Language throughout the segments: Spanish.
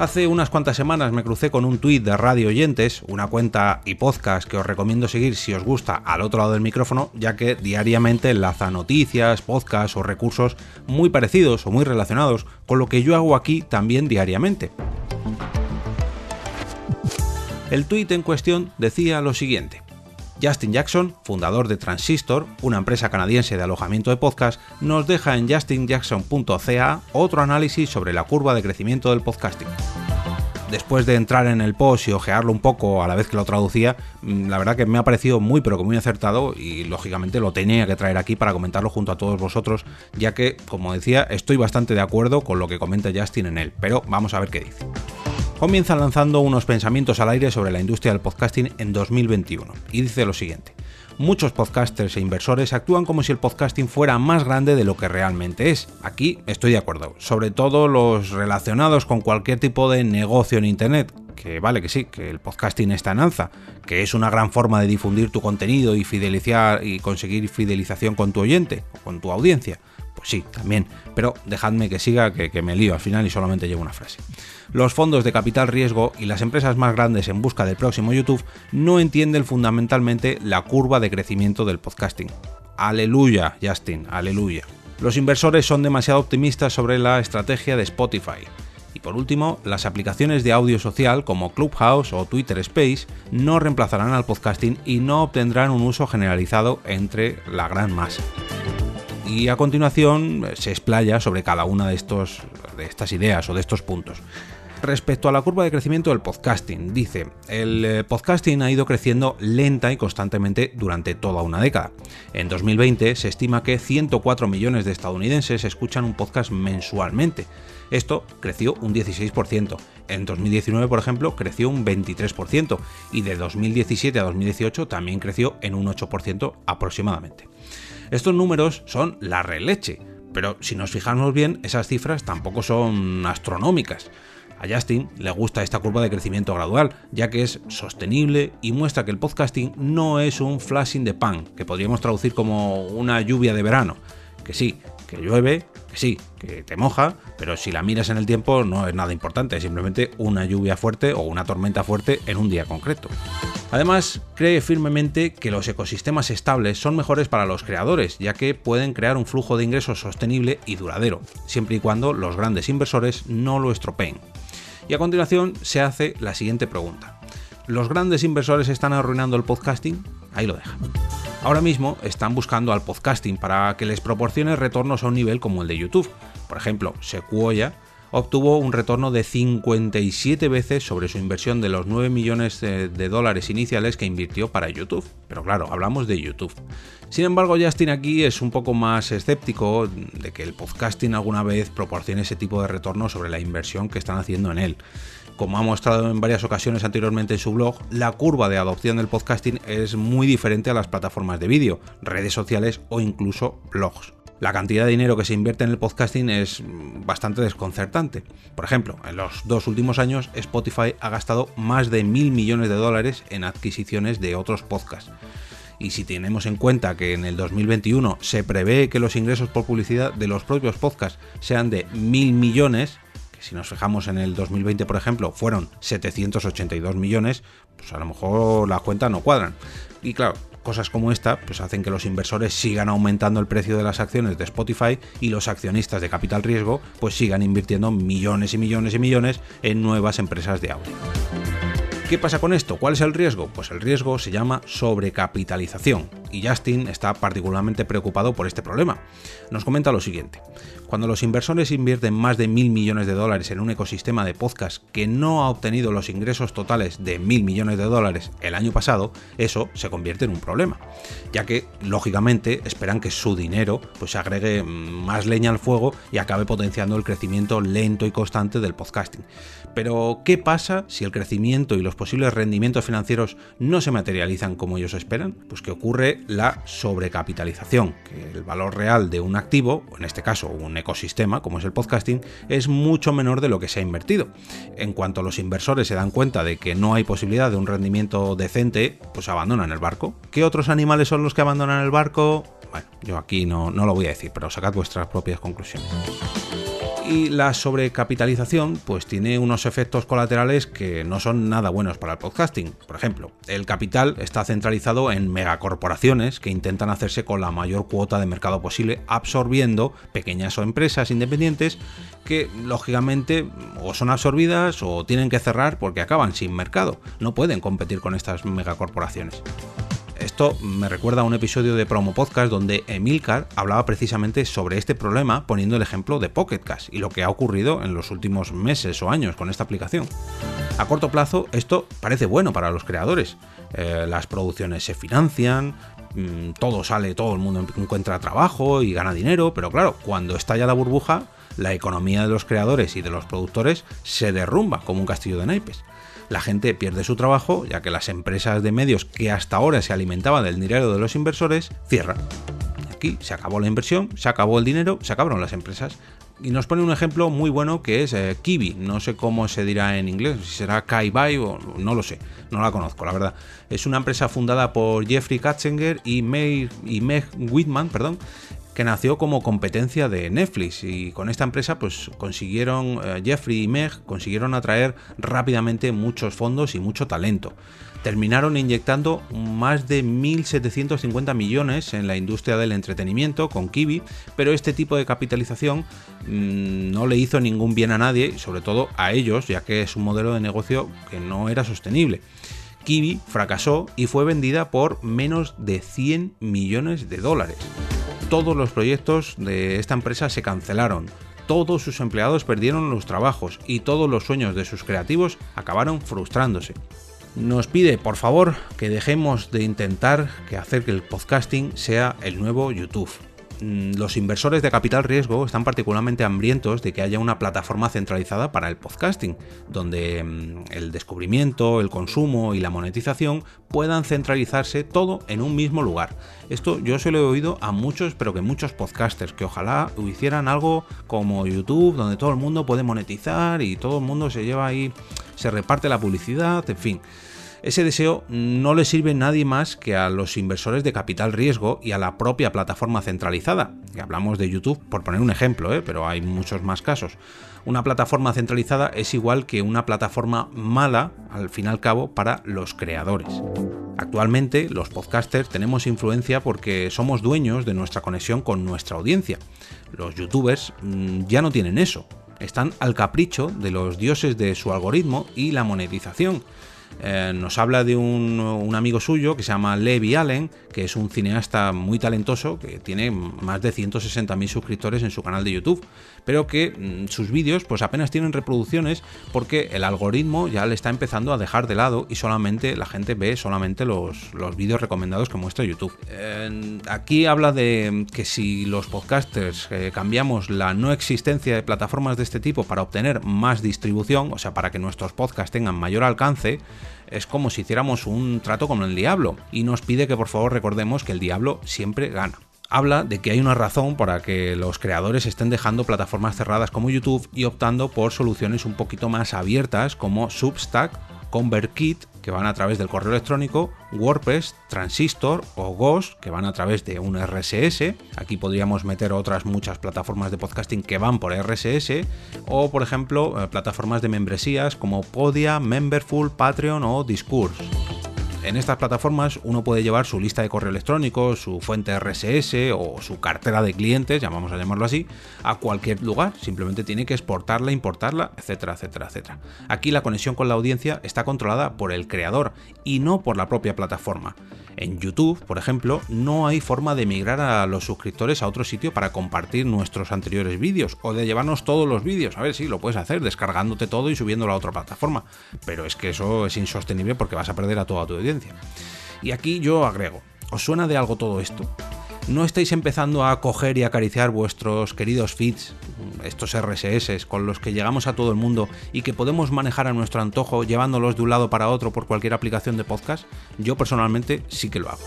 Hace unas cuantas semanas me crucé con un tuit de Radio Oyentes, una cuenta y podcast que os recomiendo seguir si os gusta al otro lado del micrófono, ya que diariamente enlaza noticias, podcasts o recursos muy parecidos o muy relacionados con lo que yo hago aquí también diariamente. El tuit en cuestión decía lo siguiente. Justin Jackson, fundador de Transistor, una empresa canadiense de alojamiento de podcast, nos deja en justinjackson.ca otro análisis sobre la curva de crecimiento del podcasting. Después de entrar en el post y ojearlo un poco a la vez que lo traducía, mm, la verdad que me ha parecido muy pero que muy acertado y lógicamente lo tenía que traer aquí para comentarlo junto a todos vosotros, ya que, como decía, estoy bastante de acuerdo con lo que comenta Justin en él, pero vamos a ver qué dice comienza lanzando unos pensamientos al aire sobre la industria del podcasting en 2021 y dice lo siguiente. Muchos podcasters e inversores actúan como si el podcasting fuera más grande de lo que realmente es. Aquí estoy de acuerdo, sobre todo los relacionados con cualquier tipo de negocio en Internet, que vale que sí, que el podcasting está en alza, que es una gran forma de difundir tu contenido y fidelizar y conseguir fidelización con tu oyente o con tu audiencia. Pues sí, también, pero dejadme que siga, que, que me lío al final y solamente llevo una frase los fondos de capital riesgo y las empresas más grandes en busca del próximo YouTube no entienden fundamentalmente la curva de crecimiento del podcasting. Aleluya, Justin, aleluya. Los inversores son demasiado optimistas sobre la estrategia de Spotify. Y por último, las aplicaciones de audio social como Clubhouse o Twitter Space no reemplazarán al podcasting y no obtendrán un uso generalizado entre la gran masa. Y a continuación se explaya sobre cada una de, estos, de estas ideas o de estos puntos. Respecto a la curva de crecimiento del podcasting, dice, el eh, podcasting ha ido creciendo lenta y constantemente durante toda una década. En 2020 se estima que 104 millones de estadounidenses escuchan un podcast mensualmente. Esto creció un 16%. En 2019, por ejemplo, creció un 23% y de 2017 a 2018 también creció en un 8% aproximadamente. Estos números son la releche, pero si nos fijamos bien, esas cifras tampoco son astronómicas. A Justin le gusta esta curva de crecimiento gradual, ya que es sostenible y muestra que el podcasting no es un flashing de pan, que podríamos traducir como una lluvia de verano. Que sí, que llueve, que sí, que te moja, pero si la miras en el tiempo no es nada importante, es simplemente una lluvia fuerte o una tormenta fuerte en un día concreto. Además, cree firmemente que los ecosistemas estables son mejores para los creadores, ya que pueden crear un flujo de ingresos sostenible y duradero, siempre y cuando los grandes inversores no lo estropeen. Y a continuación se hace la siguiente pregunta. ¿Los grandes inversores están arruinando el podcasting? Ahí lo deja. Ahora mismo están buscando al podcasting para que les proporcione retornos a un nivel como el de YouTube. Por ejemplo, Sequoia obtuvo un retorno de 57 veces sobre su inversión de los 9 millones de, dólares iniciales que invirtió para YouTube. Pero claro, hablamos de YouTube. Sin embargo, Justin aquí es un poco más escéptico de que el podcasting alguna vez proporcione ese tipo de retorno sobre la inversión que están haciendo en él. Como ha mostrado en varias ocasiones anteriormente en su blog, la curva de adopción del podcasting es muy diferente a las plataformas de vídeo, redes sociales o incluso blogs la cantidad de dinero que se invierte en el podcasting es bastante desconcertante. Por ejemplo, en los dos últimos años Spotify ha gastado más de mil millones de dólares en adquisiciones de otros podcasts. Y si tenemos en cuenta que en el 2021 se prevé que los ingresos por publicidad de los propios podcasts sean de mil millones, que si nos fijamos en el 2020 por ejemplo fueron 782 millones, pues a lo mejor las cuentas no cuadran. Y claro, cosas como esta pues hacen que los inversores sigan aumentando el precio de las acciones de Spotify y los accionistas de capital riesgo pues sigan invirtiendo millones y millones y millones en nuevas empresas de audio. ¿Qué pasa con esto? ¿Cuál es el riesgo? Pues el riesgo se llama sobrecapitalización y Justin está particularmente preocupado por este problema. Nos comenta lo siguiente. Cuando los inversores invierten más de mil millones de dólares en un ecosistema de podcast que no ha obtenido los ingresos totales de mil millones de dólares el año pasado, eso se convierte en un problema, ya que lógicamente esperan que su dinero pues, agregue más leña al fuego y acabe potenciando el crecimiento lento y constante del podcasting. Pero, ¿qué pasa si el crecimiento y los posibles rendimientos financieros no se materializan como ellos esperan? Pues que ocurre la sobrecapitalización, que el valor real de un activo, en este caso un ecosistema como es el podcasting, es mucho menor de lo que se ha invertido. En cuanto los inversores se dan cuenta de que no hay posibilidad de un rendimiento decente, pues abandonan el barco. ¿Qué otros animales son los que abandonan el barco? Bueno, yo aquí no, no lo voy a decir, pero sacad vuestras propias conclusiones y la sobrecapitalización pues tiene unos efectos colaterales que no son nada buenos para el podcasting. Por ejemplo, el capital está centralizado en megacorporaciones que intentan hacerse con la mayor cuota de mercado posible, absorbiendo pequeñas o empresas independientes que lógicamente o son absorbidas o tienen que cerrar porque acaban sin mercado. No pueden competir con estas megacorporaciones. Esto me recuerda a un episodio de Promo Podcast donde Emilcar hablaba precisamente sobre este problema poniendo el ejemplo de Pocket y lo que ha ocurrido en los últimos meses o años con esta aplicación. A corto plazo esto parece bueno para los creadores. Eh, las producciones se financian, mm, todo sale, todo el mundo encuentra trabajo y gana dinero, pero claro, cuando estalla la burbuja, la economía de los creadores y de los productores se derrumba como un castillo de naipes la gente pierde su trabajo, ya que las empresas de medios que hasta ahora se alimentaban del dinero de los inversores cierran. Aquí se acabó la inversión, se acabó el dinero, se acabaron las empresas. Y nos pone un ejemplo muy bueno que es eh, Kiwi. No sé cómo se dirá en inglés, si será Kaibai o no lo sé, no la conozco, la verdad. Es una empresa fundada por Jeffrey Katzinger y, y Meg Whitman, perdón, que nació como competencia de Netflix y con esta empresa pues consiguieron eh, Jeffrey y Meg consiguieron atraer rápidamente muchos fondos y mucho talento. Terminaron inyectando más de 1.750 millones en la industria del entretenimiento con Kiwi, pero este tipo de capitalización mm, no le hizo ningún bien a nadie, sobre todo a ellos, ya que es un modelo de negocio que no era sostenible. Kiwi fracasó y fue vendida por menos de 100 millones de dólares todos los proyectos de esta empresa se cancelaron, todos sus empleados perdieron los trabajos y todos los sueños de sus creativos acabaron frustrándose. Nos pide, por favor, que dejemos de intentar que hacer que el podcasting sea el nuevo YouTube. Mm, los inversores de capital riesgo están particularmente hambrientos de que haya una plataforma centralizada para el podcasting, donde mm, el descubrimiento, el consumo y la monetización puedan centralizarse todo en un mismo lugar. Esto yo se lo he oído a muchos, pero que muchos podcasters, que ojalá hicieran algo como YouTube, donde todo el mundo puede monetizar y todo el mundo se lleva ahí, se reparte la publicidad, en fin. Ese deseo no le sirve a nadie más que a los inversores de capital riesgo y a la propia plataforma centralizada. Hablamos de YouTube por poner un ejemplo, ¿eh? pero hay muchos más casos. Una plataforma centralizada es igual que una plataforma mala, al fin y al cabo, para los creadores. Actualmente los podcasters tenemos influencia porque somos dueños de nuestra conexión con nuestra audiencia. Los youtubers mm, ya no tienen eso. Están al capricho de los dioses de su algoritmo y la monetización. Eh, nos habla de un, amigo suyo que se llama Levi Allen, que es un cineasta muy talentoso, que tiene más de 160.000 suscriptores en su canal de YouTube, pero que mm, sus vídeos pues apenas tienen reproducciones porque el algoritmo ya le está empezando a dejar de lado y solamente la gente ve solamente los, los vídeos recomendados que muestra YouTube. aquí habla de que si los podcasters eh, cambiamos la no existencia de plataformas de este tipo para obtener más distribución, o sea, para que nuestros podcasts tengan mayor alcance, es como si hiciéramos un trato con el diablo. Y nos pide que por favor recordemos que el diablo siempre gana. Habla de que hay una razón para que los creadores estén dejando plataformas cerradas como YouTube y optando por soluciones un poquito más abiertas como Substack, ConvertKit, que van a través del correo electrónico, WordPress, Transistor o Ghost, que van a través de un RSS. Aquí podríamos meter otras muchas plataformas de podcasting que van por RSS, o por ejemplo, eh, plataformas de membresías como Podia, Memberful, Patreon o Discourse. En estas plataformas uno puede llevar su lista de correo electrónico, su fuente RSS o su cartera de clientes, llamamos a llamarlo así, a cualquier lugar. Simplemente tiene que exportarla, importarla, etcétera, etcétera, etcétera. Aquí la conexión con la audiencia está controlada por el creador y no por la propia plataforma. En YouTube, por ejemplo, no hay forma de migrar a los suscriptores a otro sitio para compartir nuestros anteriores vídeos o de llevarnos todos los vídeos. A ver si lo puedes hacer descargándote todo y subiéndolo a otra plataforma. Pero es que eso es insostenible porque vas a perder a toda tu audiencia. Y aquí yo agrego, ¿os suena de algo todo esto? ¿No estáis empezando a coger y acariciar vuestros queridos feeds, estos RSS con los que llegamos a todo el mundo y que podemos manejar a nuestro antojo llevándolos de un lado para otro por cualquier aplicación de podcast? Yo personalmente sí que lo hago.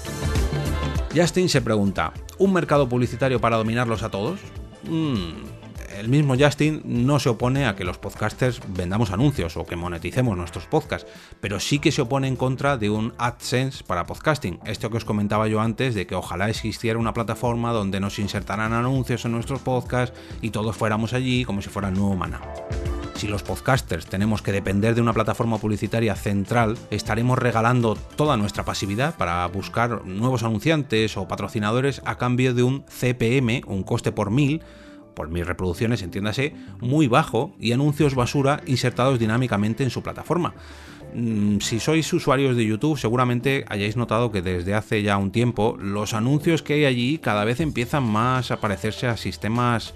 Justin se pregunta, ¿un mercado publicitario para dominarlos a todos? Mm, el mismo Justin no se opone a que los podcasters vendamos anuncios o que moneticemos nuestros podcasts, pero sí que se opone en contra de un AdSense para podcasting. Esto que os comentaba yo antes de que ojalá existiera una plataforma donde nos insertaran anuncios en nuestros podcasts y todos fuéramos allí como si fuera el nuevo mana. Si los podcasters tenemos que depender de una plataforma publicitaria central, estaremos regalando toda nuestra pasividad para buscar nuevos anunciantes o patrocinadores a cambio de un CPM, un coste por mil, por mis reproducciones, entiéndase, muy bajo y anuncios basura insertados dinámicamente en su plataforma. Mm, si sois usuarios de YouTube, seguramente hayáis notado que desde hace ya un tiempo los anuncios que hay allí cada vez empiezan más a parecerse a sistemas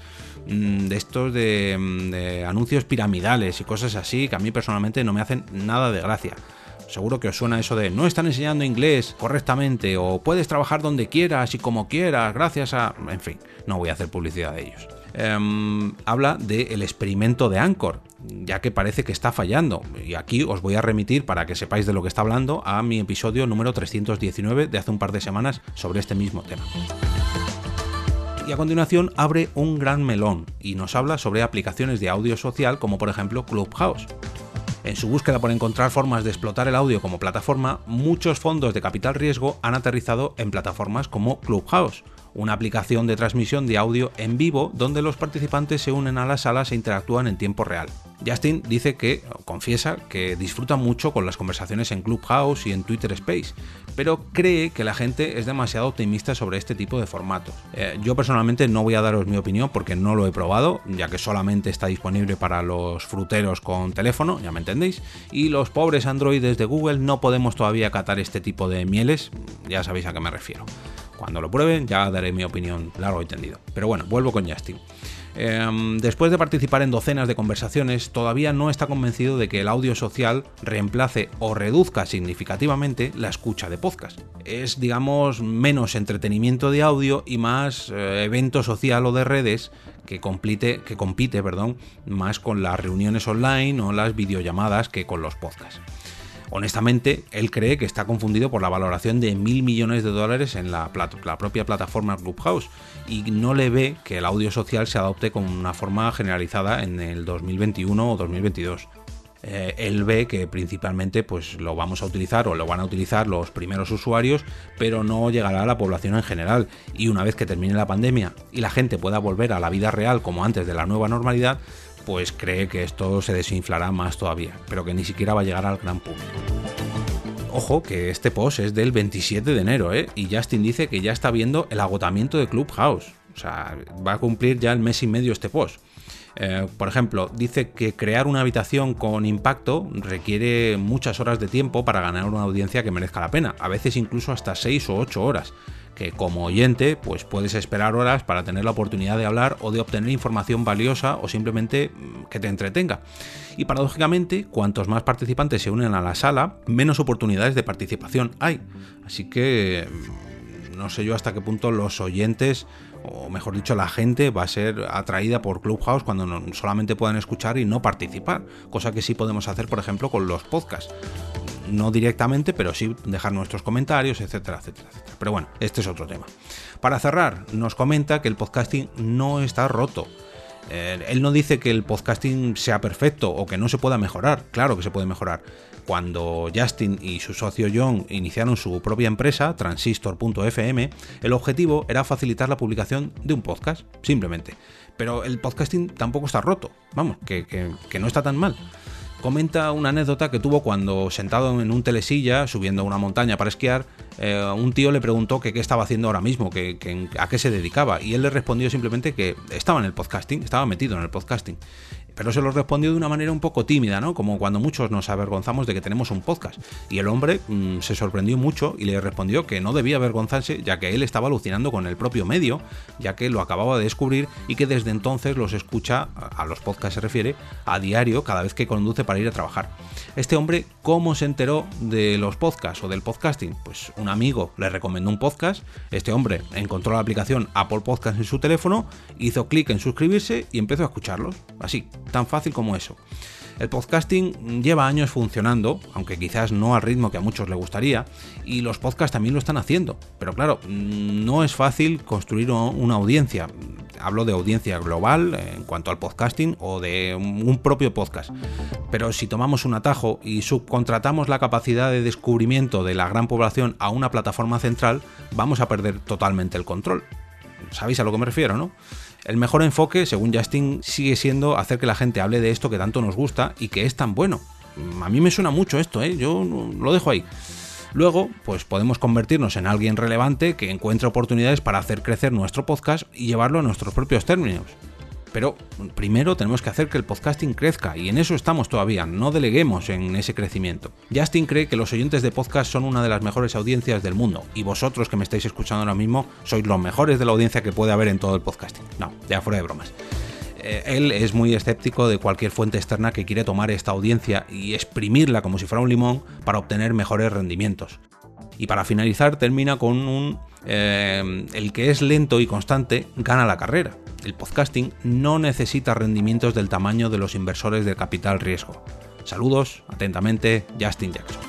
mm, de estos de, mm, de anuncios piramidales y cosas así que a mí personalmente no me hacen nada de gracia. Seguro que os suena eso de no están enseñando inglés correctamente o puedes trabajar donde quieras y como quieras gracias a... En fin, no voy a hacer publicidad de ellos. Em, habla del experimento de Anchor, ya que parece que está fallando. Y aquí os voy a remitir, para que sepáis de lo que está hablando, a mi episodio número 319 de hace un par de semanas sobre este mismo tema. Y a continuación abre un gran melón y nos habla sobre aplicaciones de audio social como por ejemplo Clubhouse. En su búsqueda por encontrar formas de explotar el audio como plataforma, muchos fondos de capital riesgo han aterrizado en plataformas como Clubhouse, una aplicación de transmisión de audio en vivo donde los participantes se unen a las salas e interactúan en tiempo real. Justin dice que, confiesa, que disfruta mucho con las conversaciones en Clubhouse y en Twitter Space, pero cree que la gente es demasiado optimista sobre este tipo de formatos. Eh, yo personalmente no voy a daros mi opinión porque no lo he probado, ya que solamente está disponible para los fruteros con teléfono, ya me entendéis, y los pobres androides de Google no podemos todavía catar este tipo de mieles, ya sabéis a qué me refiero. Cuando lo prueben ya daré mi opinión largo y tendido. Pero bueno, vuelvo con Justin. Em, después de participar en docenas de conversaciones, todavía no está convencido de que el audio social reemplace o reduzca significativamente la escucha de podcast. Es, digamos, menos entretenimiento de audio y más eh, evento social o de redes que, compite, que compite perdón, más con las reuniones online o las videollamadas que con los podcasts. Honestamente, él cree que está confundido por la valoración de mil millones de dólares en la, propia plataforma Clubhouse y no le ve que el audio social se adopte con una forma generalizada en el 2021 o 2022. Eh, él ve que principalmente pues lo vamos a utilizar o lo van a utilizar los primeros usuarios, pero no llegará a la población en general. Y una vez que termine la pandemia y la gente pueda volver a la vida real como antes de la nueva normalidad, pues cree que esto se desinflará más todavía, pero que ni siquiera va a llegar al gran público. Ojo, que este post es del 27 de enero, ¿eh? Y Justin dice que ya está viendo el agotamiento de Clubhouse. O sea, va a cumplir ya el mes y medio este post. Eh, por ejemplo, dice que crear una habitación con impacto requiere muchas horas de tiempo para ganar una audiencia que merezca la pena, a veces incluso hasta 6 o 8 horas que como oyente pues puedes esperar horas para tener la oportunidad de hablar o de obtener información valiosa o simplemente mm, que te entretenga. Y paradójicamente, cuantos más participantes se unen a la sala, menos oportunidades de participación hay. Así que mm, no sé yo hasta qué punto los oyentes o mejor dicho, la gente va a ser atraída por Clubhouse cuando solamente puedan escuchar y no participar, cosa que sí podemos hacer, por ejemplo, con los podcasts no directamente, pero sí dejar nuestros comentarios, etcétera, etcétera, etcétera. Pero bueno, este es otro tema. Para cerrar, nos comenta que el podcasting no está roto. Eh, él no dice que el podcasting sea perfecto o que no se pueda mejorar. Claro que se puede mejorar. Cuando Justin y su socio John iniciaron su propia empresa, Transistor.fm, el objetivo era facilitar la publicación de un podcast, simplemente. Pero el podcasting tampoco está roto. Vamos, que, no está tan mal comenta una anécdota que tuvo cuando sentado en un telesilla subiendo una montaña para esquiar, eh, un tío le preguntó qué estaba haciendo ahora mismo, que, a qué se dedicaba, y él le respondió simplemente que estaba en el podcasting, estaba metido en el podcasting pero se lo respondió de una manera un poco tímida, ¿no? Como cuando muchos nos avergonzamos de que tenemos un podcast. Y el hombre mm, se sorprendió mucho y le respondió que no debía avergonzarse, ya que él estaba alucinando con el propio medio, ya que lo acababa de descubrir y que desde entonces los escucha, a los podcasts se refiere, a diario cada vez que conduce para ir a trabajar. Este hombre, ¿cómo se enteró de los podcasts o del podcasting? Pues un amigo le recomendó un podcast, este hombre encontró la aplicación Apple Podcast en su teléfono, hizo clic en suscribirse y empezó a escucharlos. Así, tan fácil como eso. El podcasting lleva años funcionando, aunque quizás no al ritmo que a muchos le gustaría, y los podcasts también lo están haciendo. Pero claro, no es fácil construir una audiencia. Hablo de audiencia global en cuanto al podcasting o de un propio podcast. Pero si tomamos un atajo y subcontratamos la capacidad de descubrimiento de la gran población a una plataforma central, vamos a perder totalmente el control. ¿Sabéis a lo que me refiero, no? El mejor enfoque, según Justin, sigue siendo hacer que la gente hable de esto que tanto nos gusta y que es tan bueno. A mí me suena mucho esto, ¿eh? Yo lo dejo ahí. Luego, pues podemos convertirnos en alguien relevante que encuentre oportunidades para hacer crecer nuestro podcast y llevarlo a nuestros propios términos. Pero primero tenemos que hacer que el podcasting crezca y en eso estamos todavía, no deleguemos en ese crecimiento. Justin cree que los oyentes de podcast son una de las mejores audiencias del mundo y vosotros que me estáis escuchando ahora mismo sois los mejores de la audiencia que puede haber en todo el podcasting. No, ya fuera de bromas eh, él es muy escéptico de cualquier fuente externa que quiere tomar esta audiencia y exprimirla como si fuera un limón para obtener mejores rendimientos. Y para finalizar termina con un... Eh, el que es lento y constante gana la carrera el podcasting no necesita rendimientos del tamaño de los inversores de capital riesgo. Saludos, atentamente, Justin Jackson.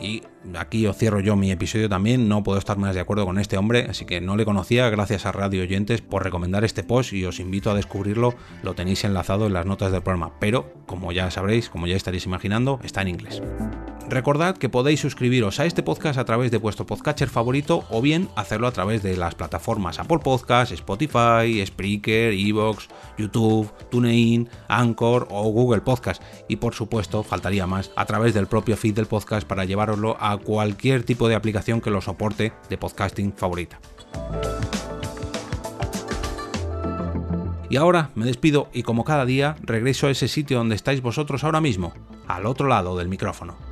Y aquí os cierro yo mi episodio también, no puedo estar más de acuerdo con este hombre, así que no le conocía, gracias a Radio Oyentes por recomendar este post y os invito a descubrirlo, lo tenéis enlazado en las notas del programa, pero como ya sabréis, como ya estaréis imaginando, está en inglés. Recordad que podéis suscribiros a este podcast a través de vuestro podcatcher favorito o bien hacerlo a través de las plataformas Apple Podcasts, Spotify, Spreaker, Evox, YouTube, TuneIn, Anchor o Google Podcast. Y por supuesto, faltaría más, a través del propio feed del podcast para llevaroslo a cualquier tipo de aplicación que lo soporte de podcasting favorita. Y ahora me despido y como cada día regreso a ese sitio donde estáis vosotros ahora mismo, al otro lado del micrófono.